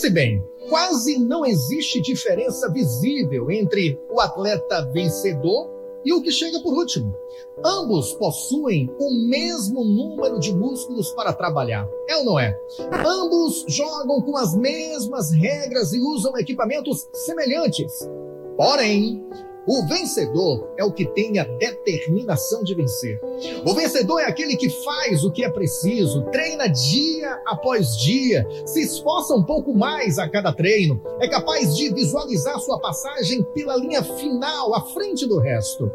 Pense bem, quase não existe diferença visível entre o atleta vencedor e o que chega por último. Ambos possuem o mesmo número de músculos para trabalhar, é ou não é? Ambos jogam com as mesmas regras e usam equipamentos semelhantes. Porém, o vencedor é o que tem a determinação de vencer. O vencedor é aquele que faz o que é preciso, treina dia após dia, se esforça um pouco mais a cada treino, é capaz de visualizar sua passagem pela linha final, à frente do resto.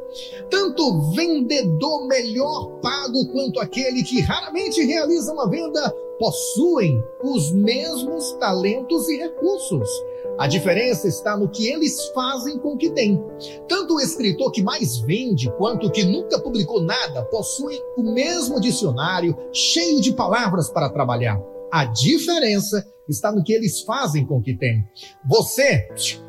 Tanto vendedor melhor pago quanto aquele que raramente realiza uma venda possuem os mesmos talentos e recursos. A diferença está no que eles fazem com o que têm. Tanto o escritor que mais vende quanto o que nunca publicou nada possuem o mesmo dicionário cheio de palavras para trabalhar. A diferença está no que eles fazem com o que têm. Você,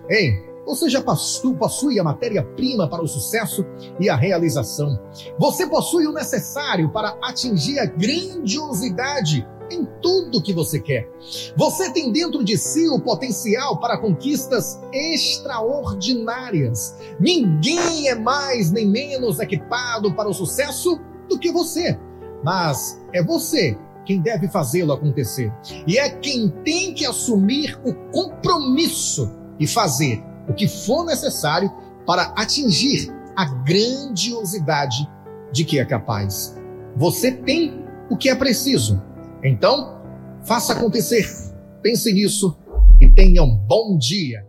ei, você já possui a matéria-prima para o sucesso e a realização. Você possui o necessário para atingir a grandiosidade em tudo que você quer. Você tem dentro de si o potencial para conquistas extraordinárias. Ninguém é mais nem menos equipado para o sucesso do que você. Mas é você quem deve fazê-lo acontecer. E é quem tem que assumir o compromisso e fazer o que for necessário para atingir a grandiosidade de que é capaz. Você tem o que é preciso então, faça acontecer. Pense nisso e tenha um bom dia.